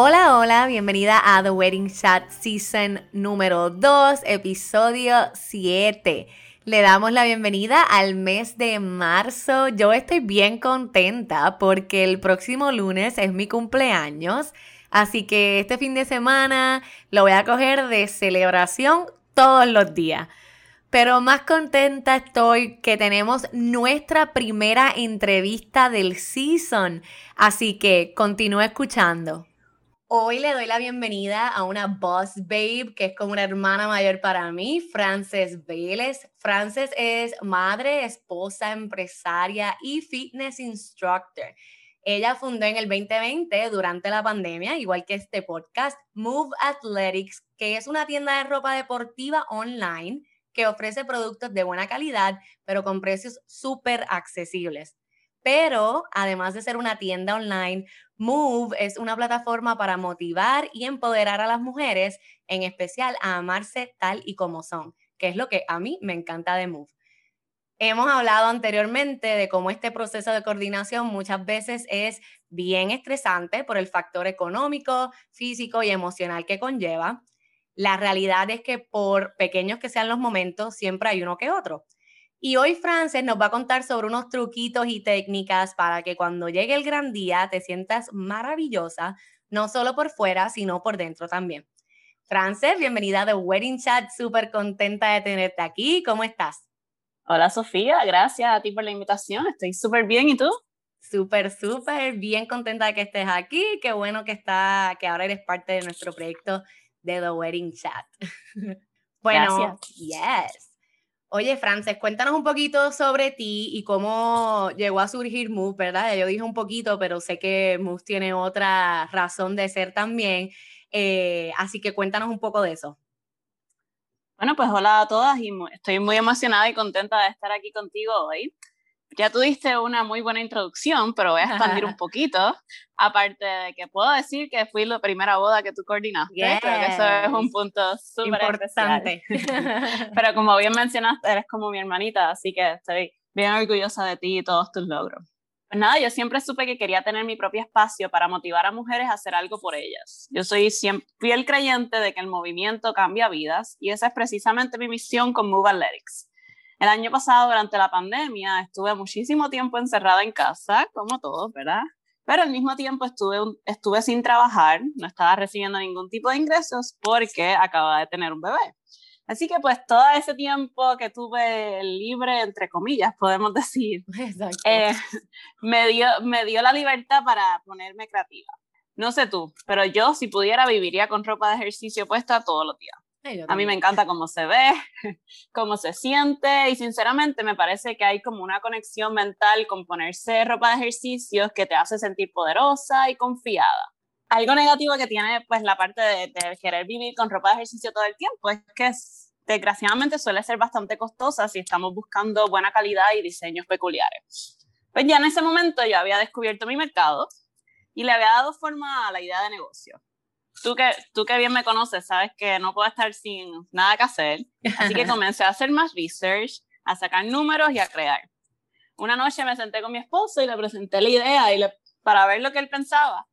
Hola, hola, bienvenida a The Wedding Chat Season número 2, episodio 7. Le damos la bienvenida al mes de marzo. Yo estoy bien contenta porque el próximo lunes es mi cumpleaños. Así que este fin de semana lo voy a coger de celebración todos los días. Pero más contenta estoy que tenemos nuestra primera entrevista del season. Así que continúe escuchando. Hoy le doy la bienvenida a una boss babe que es como una hermana mayor para mí, Frances Vélez. Frances es madre, esposa, empresaria y fitness instructor. Ella fundó en el 2020, durante la pandemia, igual que este podcast, Move Athletics, que es una tienda de ropa deportiva online que ofrece productos de buena calidad, pero con precios súper accesibles. Pero además de ser una tienda online, Move es una plataforma para motivar y empoderar a las mujeres, en especial a amarse tal y como son, que es lo que a mí me encanta de Move. Hemos hablado anteriormente de cómo este proceso de coordinación muchas veces es bien estresante por el factor económico, físico y emocional que conlleva. La realidad es que por pequeños que sean los momentos, siempre hay uno que otro. Y hoy Frances nos va a contar sobre unos truquitos y técnicas para que cuando llegue el gran día te sientas maravillosa, no solo por fuera, sino por dentro también. Frances, bienvenida a The Wedding Chat, súper contenta de tenerte aquí. ¿Cómo estás? Hola Sofía, gracias a ti por la invitación. Estoy súper bien, ¿y tú? Súper, súper bien contenta de que estés aquí. Qué bueno que, está, que ahora eres parte de nuestro proyecto de The Wedding Chat. bueno, yes. Oye, Frances, cuéntanos un poquito sobre ti y cómo llegó a surgir Move, ¿verdad? Yo dije un poquito, pero sé que Move tiene otra razón de ser también. Eh, así que cuéntanos un poco de eso. Bueno, pues hola a todas y estoy muy emocionada y contenta de estar aquí contigo hoy ya tuviste una muy buena introducción, pero voy a expandir un poquito. Aparte de que puedo decir que fui la primera boda que tú coordinaste, creo que eso es un punto súper importante. pero como bien mencionaste, eres como mi hermanita, así que estoy bien orgullosa de ti y todos tus logros. Pues nada, yo siempre supe que quería tener mi propio espacio para motivar a mujeres a hacer algo por ellas. Yo soy fiel creyente de que el movimiento cambia vidas y esa es precisamente mi misión con Move Athletics el año pasado, durante la pandemia, estuve muchísimo tiempo encerrada en casa, como todos, ¿verdad? Pero al mismo tiempo estuve, estuve sin trabajar, no estaba recibiendo ningún tipo de ingresos porque acababa de tener un bebé. Así que pues todo ese tiempo que tuve libre, entre comillas, podemos decir, eh, me, dio, me dio la libertad para ponerme creativa. No sé tú, pero yo si pudiera viviría con ropa de ejercicio puesta todos los días a mí me encanta cómo se ve, cómo se siente y sinceramente me parece que hay como una conexión mental con ponerse ropa de ejercicios que te hace sentir poderosa y confiada. Algo negativo que tiene pues la parte de, querer vivir con ropa de ejercicio todo el tiempo es que desgraciadamente suele ser bastante costosa si estamos buscando buena calidad y diseños peculiares. Pues ya en ese momento yo había descubierto mi mercado y le había dado forma a la idea de negocio tú que, tú que bien me conoces, sabes que no puedo estar sin nada que hacer. Así que comencé a hacer más research, a sacar números y a crear. Una noche me senté con mi esposo y le presenté la idea y le, para ver lo que él pensaba.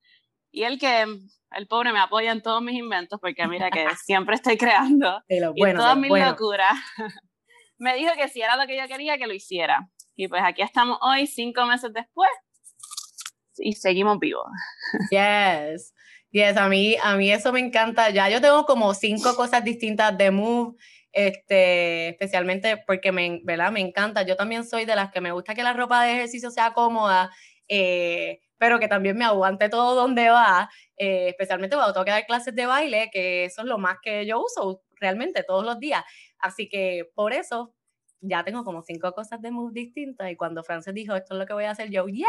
Y él que, el pobre, me apoya en todos mis inventos porque mira que siempre estoy creando. y en todas mis locuras. me dijo que si era lo que yo quería, que lo hiciera. Y pues aquí estamos hoy, cinco meses después, y seguimos vivos. Yes. Yes, a mí, a mí eso me encanta. Ya yo tengo como cinco cosas distintas de Move, este, especialmente porque me, ¿verdad? me encanta. Yo también soy de las que me gusta que la ropa de ejercicio sea cómoda, eh, pero que también me aguante todo donde va, eh, especialmente cuando tengo que dar clases de baile, que eso es lo más que yo uso realmente todos los días. Así que por eso ya tengo como cinco cosas de Move distintas y cuando Frances dijo esto es lo que voy a hacer, yo, yeah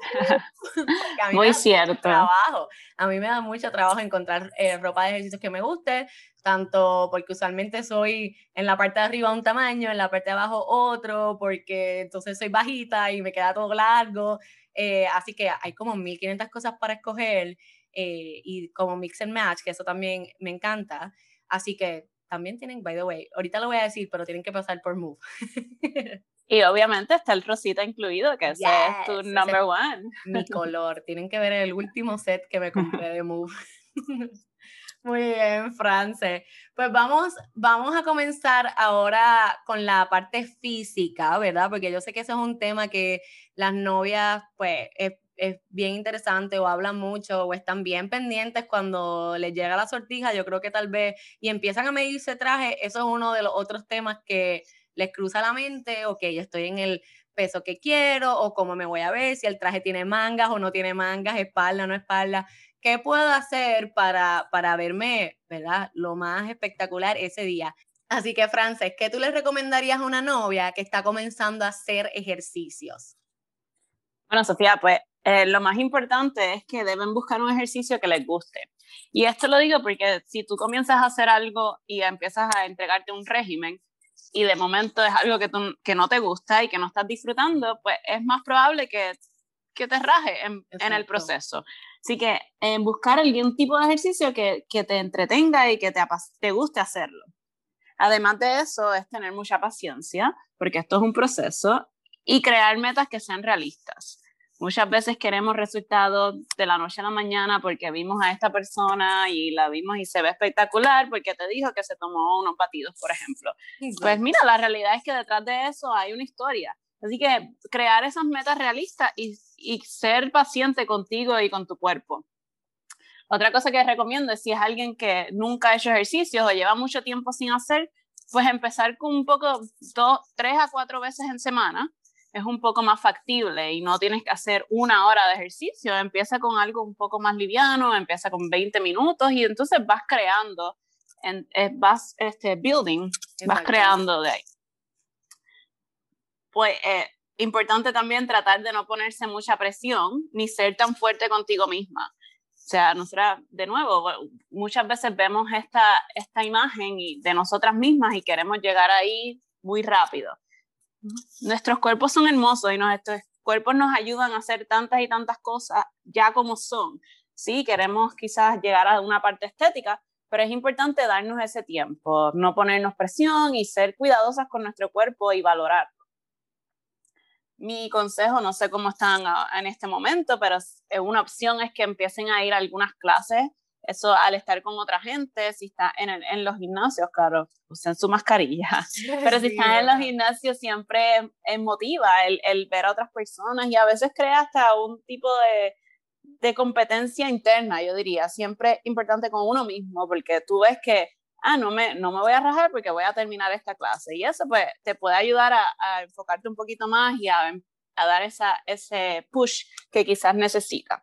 Muy cierto. Trabajo. A mí me da mucho trabajo encontrar eh, ropa de ejercicios que me guste, tanto porque usualmente soy en la parte de arriba un tamaño, en la parte de abajo otro, porque entonces soy bajita y me queda todo largo. Eh, así que hay como 1500 cosas para escoger eh, y como mix and match, que eso también me encanta. Así que también tienen, by the way, ahorita lo voy a decir, pero tienen que pasar por Move. Y obviamente está el rosita incluido, que ese es tu number one. Mi color. Tienen que ver el último set que me compré de Move. Muy bien, France. Pues vamos, vamos a comenzar ahora con la parte física, ¿verdad? Porque yo sé que ese es un tema que las novias, pues, es, es bien interesante o hablan mucho o están bien pendientes cuando les llega la sortija. Yo creo que tal vez, y empiezan a medirse traje, eso es uno de los otros temas que les cruza la mente, ok, yo estoy en el peso que quiero o cómo me voy a ver, si el traje tiene mangas o no tiene mangas, espalda o no espalda. ¿Qué puedo hacer para, para verme, verdad, lo más espectacular ese día? Así que, Frances, ¿qué tú le recomendarías a una novia que está comenzando a hacer ejercicios? Bueno, Sofía, pues eh, lo más importante es que deben buscar un ejercicio que les guste. Y esto lo digo porque si tú comienzas a hacer algo y empiezas a entregarte un régimen, y de momento es algo que, tú, que no te gusta y que no estás disfrutando, pues es más probable que, que te raje en, en, el proceso. Así que en buscar algún tipo de ejercicio que, que te entretenga y que te, te guste hacerlo. Además de eso, es tener mucha paciencia, porque esto es un proceso, y crear metas que sean realistas. Muchas veces queremos resultados de la noche a la mañana porque vimos a esta persona y la vimos y se ve espectacular porque te dijo que se tomó unos batidos, por ejemplo. Pues mira, la realidad es que detrás de eso hay una historia. Así que crear esas metas realistas y, y ser paciente contigo y con tu cuerpo. Otra cosa que recomiendo es si es alguien que nunca ha hecho ejercicios o lleva mucho tiempo sin hacer, pues empezar con un poco, dos, tres a cuatro veces en semana es un poco más factible y no tienes que hacer una hora de ejercicio, empieza con algo un poco más liviano, empieza con 20 minutos y entonces vas creando, en, eh, vas este, building, vas creando de ahí. Pues eh, importante también tratar de no ponerse mucha presión ni ser tan fuerte contigo misma. O sea, nosotras, de nuevo, muchas veces vemos esta, esta imagen de nosotras mismas y queremos llegar ahí muy rápido Nuestros cuerpos son hermosos y nuestros cuerpos nos ayudan a hacer tantas y tantas cosas ya como son. Sí, queremos quizás llegar a una parte estética, pero es importante darnos ese tiempo, no ponernos presión y ser cuidadosas con nuestro cuerpo y valorarlo. Mi consejo, no sé cómo están en este momento, pero una opción es que empiecen a ir a algunas clases eso al estar con otra gente, si está en, en los gimnasios, claro, usen su mascarilla, pero si están en los gimnasios siempre motiva el, el, ver a otras personas y a veces crea hasta un tipo de, de competencia interna, yo diría, siempre importante con uno mismo, porque tú ves que, ah, no me, no me voy a rajar porque voy a terminar esta clase y eso pues te puede ayudar a, a enfocarte un poquito más y a, a dar esa, ese push que quizás necesita.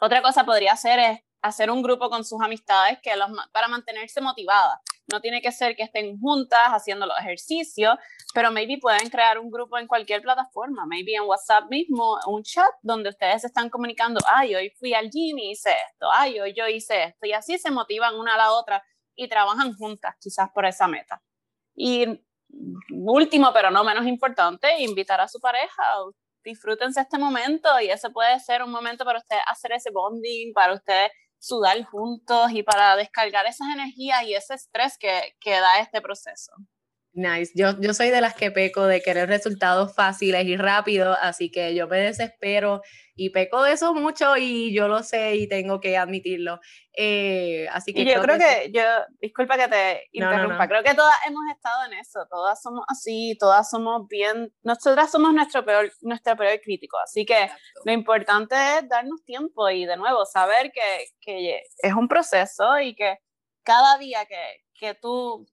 Otra cosa podría ser es hacer un grupo con sus amistades que los, para mantenerse motivadas. No tiene que ser que estén juntas haciendo los ejercicios, pero maybe pueden crear un grupo en cualquier plataforma, maybe en WhatsApp mismo, un chat donde ustedes están comunicando, ay, hoy fui al gym y hice esto, ay, hoy yo hice esto, y así se motivan una a la otra y trabajan juntas quizás por esa meta. Y último, pero no menos importante, invitar a su pareja, disfrútense este momento y ese puede ser un momento para ustedes hacer ese bonding, para ustedes sudar juntos y para descargar esas energías y ese estrés que, que da este proceso. Nice. Yo, yo soy de las que peco de querer resultados fáciles y rápidos, así que yo me desespero y peco de eso mucho y yo lo sé y tengo que admitirlo. Eh, así que y yo creo, que, yo, disculpa que te interrumpa, creo que todas hemos estado en eso, todas somos así, todas somos bien, nosotras somos nuestro peor, nuestro peor crítico, así que lo importante es darnos tiempo y de nuevo saber que, que es un proceso y que cada día que, que tú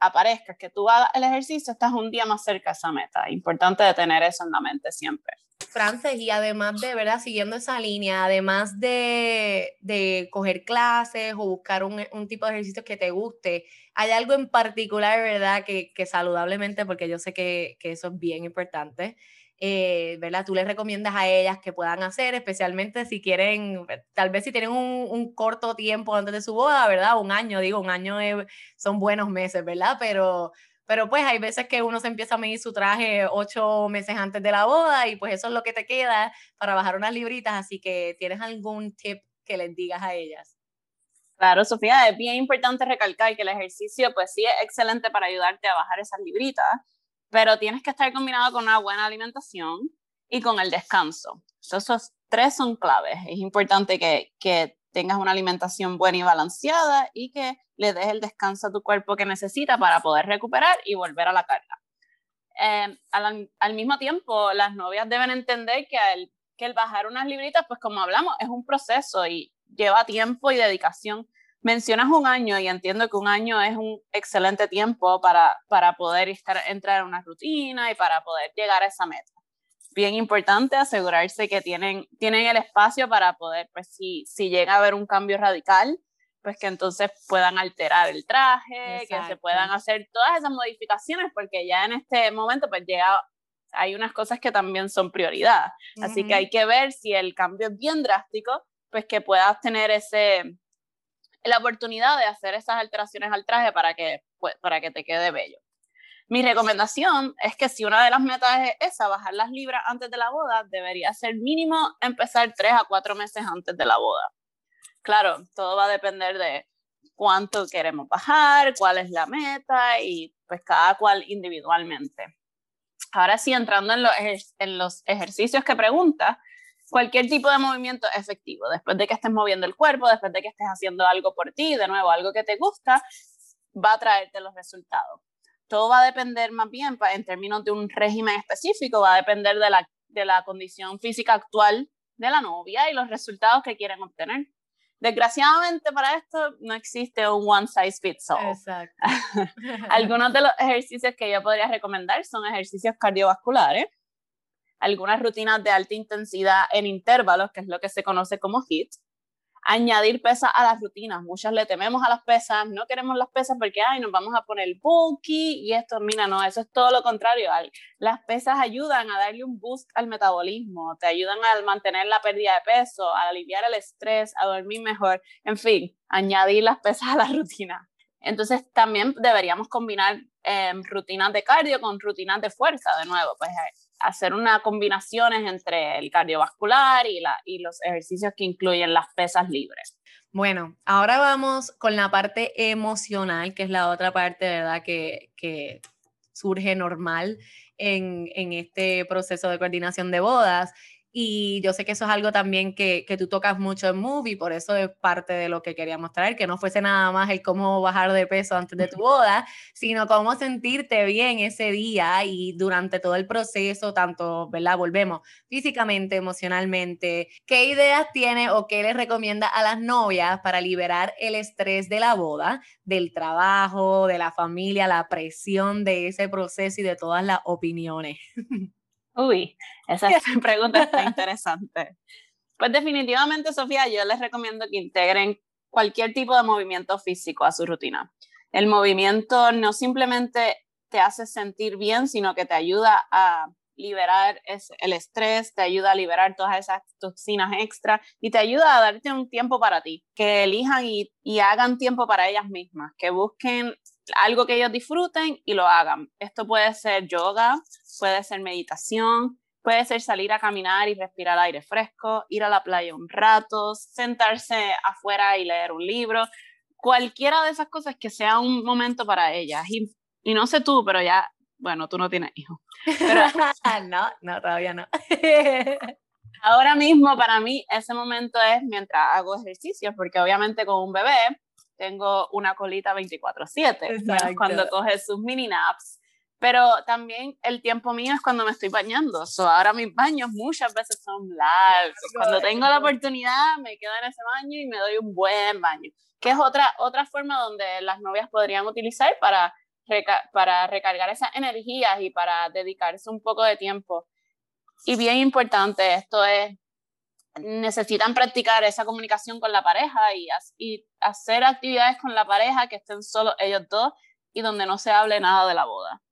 aparezcas, que tú hagas el ejercicio, estás un día más cerca de esa meta. Importante de tener eso en la mente siempre. Frances, y además de, ¿verdad? Siguiendo esa línea, además de, de coger clases o buscar un, un, tipo de ejercicio que te guste, ¿hay algo en particular, ¿verdad? Que, que saludablemente, porque yo sé que, que eso es bien importante, eh, ¿verdad? Tú les recomiendas a ellas que puedan hacer, especialmente si quieren, tal vez si tienen un, un corto tiempo antes de su boda, ¿verdad? Un año, digo, un año son buenos meses, ¿verdad? Pero, pero pues hay veces que uno se empieza a medir su traje ocho meses antes de la boda y pues eso es lo que te queda para bajar unas libritas, así que tienes algún tip que les digas a ellas. Claro, Sofía, es bien importante recalcar que el ejercicio pues sí es excelente para ayudarte a bajar esas libritas, pero tienes que estar combinado con una buena alimentación y con el descanso. Esos tres son claves. Es importante que, que tengas una alimentación buena y balanceada y que le des el descanso a tu cuerpo que necesita para poder recuperar y volver a la carga. Eh, al, mismo tiempo, las novias deben entender que el, que el bajar unas libritas, pues como hablamos, es un proceso y lleva tiempo y dedicación mencionas un año y entiendo que un año es un excelente tiempo para, para poder estar, entrar en una rutina y para poder llegar a esa meta. Bien importante asegurarse que tienen, tienen el espacio para poder, pues si, si llega a haber un cambio radical, pues que entonces puedan alterar el traje, que se puedan hacer todas esas modificaciones, porque ya en este momento pues llega, hay unas cosas que también son prioridad. Así que hay que ver si el cambio es bien drástico, pues que puedas tener ese, la oportunidad de hacer esas alteraciones al traje para que, pues, para que te quede bello. Mi recomendación es que si una de las metas es esa, bajar las libras antes de la boda, debería ser mínimo empezar tres a cuatro meses antes de la boda. Claro, todo va a depender de cuánto queremos bajar, cuál es la meta y pues cada cual individualmente. Ahora sí, entrando en los, en los ejercicios que pregunta, cualquier tipo de movimiento efectivo. Después de que estés moviendo el cuerpo, después de que estés haciendo algo por ti, de nuevo, algo que te gusta, va a traerte los resultados. Todo va a depender más bien, en términos de un régimen específico, va a depender de la, de la condición física actual de la novia y los resultados que quieren obtener. Desgraciadamente para esto no existe un one size fits all. Exacto. Algunos de los ejercicios que yo podría recomendar son ejercicios cardiovasculares, algunas rutinas de alta intensidad en intervalos, que es lo que se conoce como HIIT, añadir pesas a las rutinas. Muchas le tememos a las pesas, no queremos las pesas porque, ay, nos vamos a poner bulky y esto, mira, no, eso es todo lo contrario. Las pesas ayudan a darle un boost al metabolismo, te ayudan a mantener la pérdida de peso, a aliviar el estrés, a dormir mejor, en fin, añadir las pesas a la rutina. Entonces también deberíamos combinar em, rutinas de cardio con rutinas de fuerza, de nuevo, pues hacer una combinaciones entre el cardiovascular y, la, y los ejercicios que incluyen las pesas libres. Bueno, ahora vamos con la parte emocional, que es la otra parte, ¿verdad? Que, que surge normal en, en, este proceso de coordinación de bodas. Y yo sé que eso es algo también que, que, tú tocas mucho en Movie, por eso es parte de lo que quería mostrar, que no fuese nada más el cómo bajar de peso antes de tu boda, sino cómo sentirte bien ese día y durante todo el proceso, tanto, ¿verdad? Volvemos físicamente, emocionalmente. ¿Qué ideas tiene o qué les recomienda a las novias para liberar el estrés de la boda, del trabajo, de la familia, la presión de ese proceso y de todas las opiniones? Uy, esa pregunta está interesante. Pues definitivamente, Sofía, yo les recomiendo que integren cualquier tipo de movimiento físico a su rutina. El movimiento no simplemente te hace sentir bien, sino que te ayuda a liberar el estrés, te ayuda a liberar todas esas toxinas extra y te ayuda a darte un tiempo para ti, que elijan y, y hagan tiempo para ellas mismas, que busquen algo que ellos disfruten y lo hagan. Esto puede ser yoga, puede ser meditación, puede ser salir a caminar y respirar aire fresco, ir a la playa un rato, sentarse afuera y leer un libro, cualquiera de esas cosas que sea un momento para ellas. Y y no sé tú, pero ya, bueno, tú no tienes hijos. no, no, todavía no. ahora mismo para mí ese momento es mientras hago ejercicios, porque obviamente con un bebé tengo una colita 24/7, cuando coge sus mini naps. Pero también el tiempo mío es cuando me estoy bañando. So, ahora mis baños muchas veces son largos. Cuando tengo la oportunidad, me quedo en ese baño y me doy un buen baño. Que es otra, otra forma donde las novias podrían utilizar para, para recargar esas energías y para dedicarse un poco de tiempo. Y bien importante, esto es necesitan practicar esa comunicación con la pareja y, y, hacer actividades con la pareja que estén solo ellos dos y donde no se hable nada de la boda.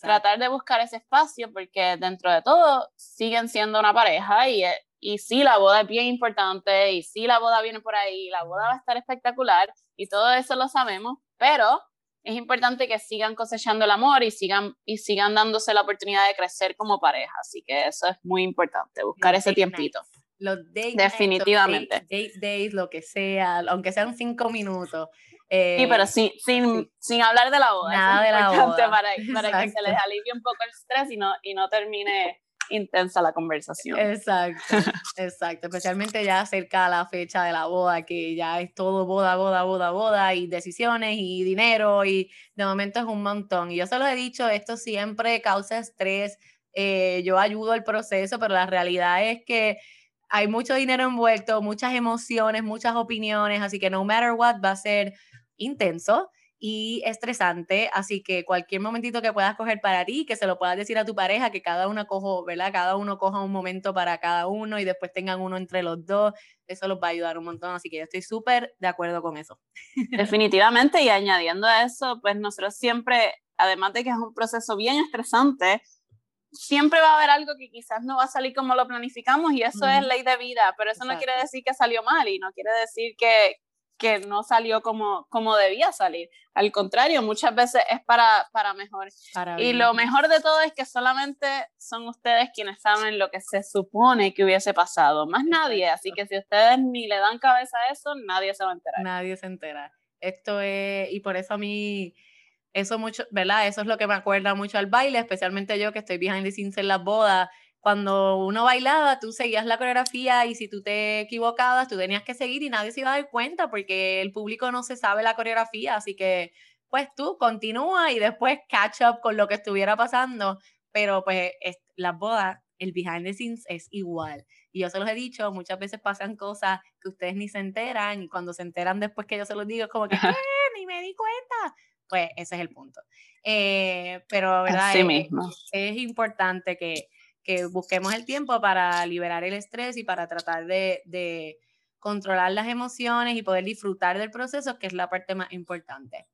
Tratar de buscar ese espacio porque dentro de todo siguen siendo una pareja y, y sí, la boda es bien importante y sí, la boda viene por ahí, la boda va a estar espectacular y todo eso lo sabemos, pero es importante que sigan cosechando el amor y sigan, y sigan dándose la oportunidad de crecer como pareja. Así que eso es muy importante, buscar ese tiempito. Los Definitivamente. date, days, lo que sea, aunque sean cinco minutos. sí, pero sin, sin, sin hablar de la boda. Nada de la boda. Para, para que se les alivie un poco el estrés y no, y no termine intensa la conversación. Exacto, exacto. Especialmente ya cerca a la fecha de la boda, que ya es todo boda, boda, boda, boda, y decisiones y dinero, y de momento es un montón. Y yo se lo he dicho, esto siempre causa estrés. Eh, yo ayudo el proceso, pero la realidad es que hay mucho dinero envuelto, muchas emociones, muchas opiniones, así que no matter what va a ser intenso y estresante, así que cualquier momentito que puedas coger para ti, que se lo puedas decir a tu pareja, que cada uno cojo, ¿verdad? Cada uno coja un momento para cada uno y después tengan uno entre los dos, eso los va a ayudar un montón, así que yo estoy súper de acuerdo con eso. Definitivamente, y añadiendo a eso, pues nosotros siempre, además de que es un proceso bien estresante, siempre va a haber algo que quizás no va a salir como lo planificamos y eso es ley de vida, pero eso no quiere decir que salió mal y no quiere decir que, que no salió como, como debía salir. Al contrario, muchas veces es para, para mejor. y lo mejor de todo es que solamente son ustedes quienes saben lo que se supone que hubiese pasado, más nadie. Así que si ustedes ni le dan cabeza a eso, nadie se va a enterar. Nadie se entera. Esto es, y por eso a mí eso mucho, ¿verdad? Eso es lo que me acuerda mucho al baile, especialmente yo que estoy behind the scenes en las bodas. Cuando uno bailaba, tú seguías la coreografía y si tú te equivocabas, tú tenías que seguir y nadie se iba a dar cuenta porque el público no se sabe la coreografía, así que pues tú continúa y después catch up con lo que estuviera pasando, pero pues las bodas, el behind the scenes es igual. Y yo se los he dicho, muchas veces pasan cosas que ustedes ni se enteran y cuando se enteran después que yo se los digo es como que, ¿qué? Ni me di cuenta pues ese es el punto. Eh, pero, ¿verdad? es, mismo. es importante que, que, busquemos el tiempo para liberar el estrés y para tratar de, de controlar las emociones y poder disfrutar del proceso, que es la parte más importante.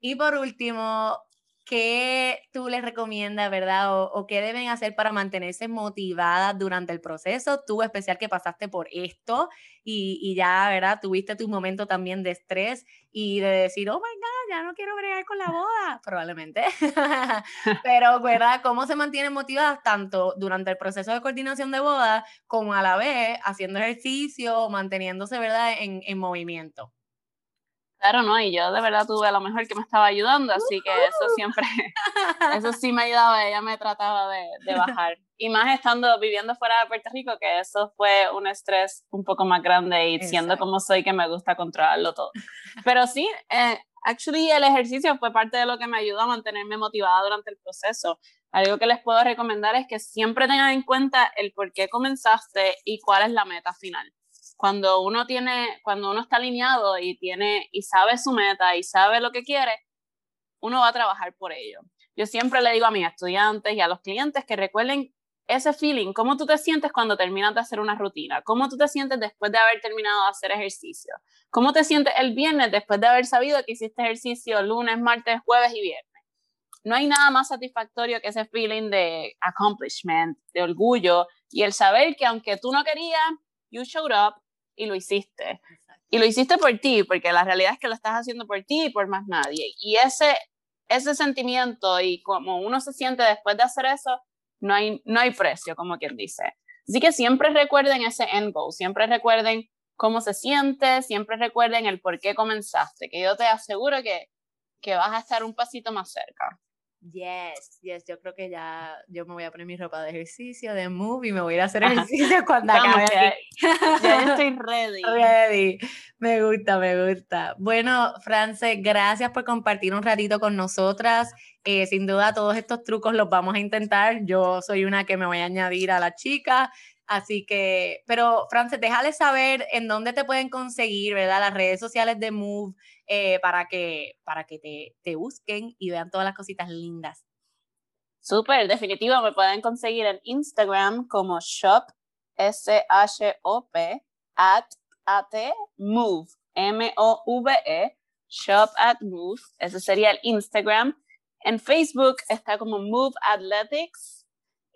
Y por último, ¿qué tú les recomiendas, verdad? O, qué deben hacer para mantenerse motivadas durante el proceso? Tú especial que pasaste por esto y, ya, ¿verdad? Tuviste tu momento también de estrés y de decir, oh my God, ya no quiero bregar con la boda, probablemente. Pero, ¿verdad? ¿Cómo se mantienen motivadas tanto durante el proceso de coordinación de boda como a la vez haciendo ejercicio, manteniéndose, ¿verdad? En, en movimiento. Claro, ¿no? Y yo de verdad tuve a lo mejor que me estaba ayudando, así que eso siempre, eso sí me ayudaba, ella me trataba de, de, bajar. Y más estando viviendo fuera de Puerto Rico, que eso fue un estrés un poco más grande y siendo como soy que me gusta controlarlo todo. Pero sí, eh, actually el ejercicio fue parte de lo que me ayudó a mantenerme motivada durante el proceso. Algo que les puedo recomendar es que siempre tengan en cuenta el por qué comenzaste y cuál es la meta final cuando uno tiene, cuando uno está alineado y tiene y sabe su meta y sabe lo que quiere, uno va a trabajar por ello. Yo siempre le digo a mis estudiantes y a los clientes que recuerden ese feeling, cómo tú te sientes cuando terminas de hacer una rutina, cómo tú te sientes después de haber terminado de hacer ejercicio, cómo te sientes el viernes después de haber sabido que hiciste ejercicio lunes, martes, jueves y viernes. No hay nada más satisfactorio que ese feeling de accomplishment, de orgullo y el saber que aunque tú no querías, you showed up y lo hiciste. Y lo hiciste por ti, porque la realidad es que lo estás haciendo por ti y por más nadie. Y ese, ese sentimiento y como uno se siente después de hacer eso, no hay, no hay precio, como quien dice. Así que siempre recuerden ese end goal, siempre recuerden cómo se siente, siempre recuerden el por qué comenzaste, que yo te aseguro que, que vas a estar un pasito más cerca. Yes, yes, yo creo que ya yo me voy a poner mi ropa de ejercicio, de move y me voy a ir a hacer ejercicio cuando acabe. Ya, ya estoy ready. Ready. Me gusta, me gusta. Bueno, France, gracias por compartir un ratito con nosotras. Eh, sin duda todos estos trucos los vamos a intentar. Yo soy una que me voy a añadir a la chica. Así que, pero Frances, déjale saber en dónde te pueden conseguir, ¿verdad? Las redes sociales de Move eh, para que, para que te, te busquen y vean todas las cositas lindas. Súper, definitivo, me pueden conseguir en Instagram como shop, S-H-O-P, at, at, move, M-O-V-E, shop at move, ese sería el Instagram. En Facebook está como Move Athletics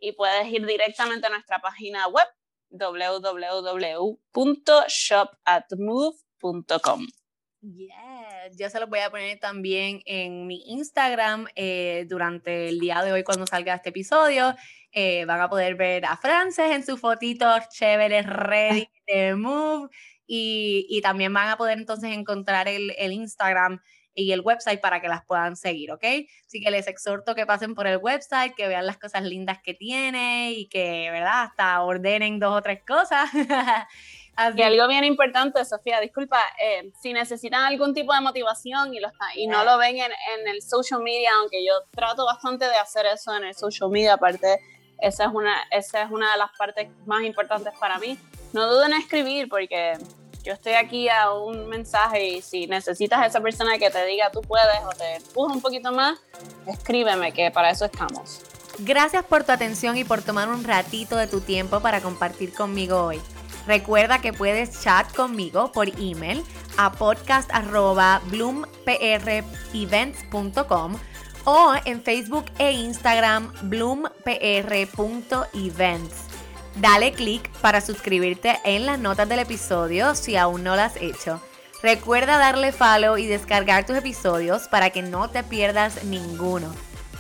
y puedes ir directamente a nuestra página web www.shopatmove.com. Yes, yo se los voy a poner también en mi Instagram eh, durante el día de hoy cuando salga este episodio. Eh, van a poder ver a Frances en sus fotitos chéveres, ready to move. Y, también van a poder entonces encontrar el Instagram y el website para que las puedan seguir, ¿ok? Así que les exhorto que pasen por el website, que vean las cosas lindas que tiene y que, ¿verdad? Hasta ordenen dos o tres cosas. Y algo bien importante, Sofía, disculpa, eh, si necesitan algún tipo de motivación y, lo y no lo ven en, en, el social media, aunque yo trato bastante de hacer eso en el social media, aparte, esa es una, esa es una de las partes más importantes para mí. No duden en escribir porque yo estoy aquí a un mensaje y si necesitas a esa persona que te diga tú puedes o te empuja un poquito más, escríbeme que para eso estamos. Gracias por tu atención y por tomar un ratito de tu tiempo para compartir conmigo hoy. Recuerda que puedes chat conmigo por email a podcast.bloomprevents.com o en Facebook e Instagram bloompr.events. Dale click para suscribirte en las notas del episodio si aún no lo has hecho. Recuerda darle follow y descargar tus episodios para que no te pierdas ninguno.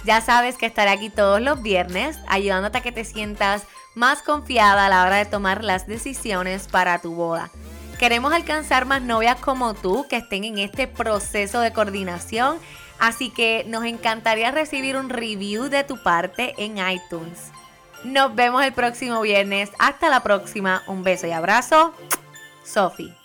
Ya sabes que estaré aquí todos los viernes ayudándote a que te sientas más confiada a la hora de tomar las decisiones para tu boda. Queremos alcanzar más novias como tú que estén en este proceso de coordinación, así que nos encantaría recibir un review de tu parte en iTunes. Nos vemos el próximo viernes. Hasta la próxima. Un beso y abrazo. Sophie.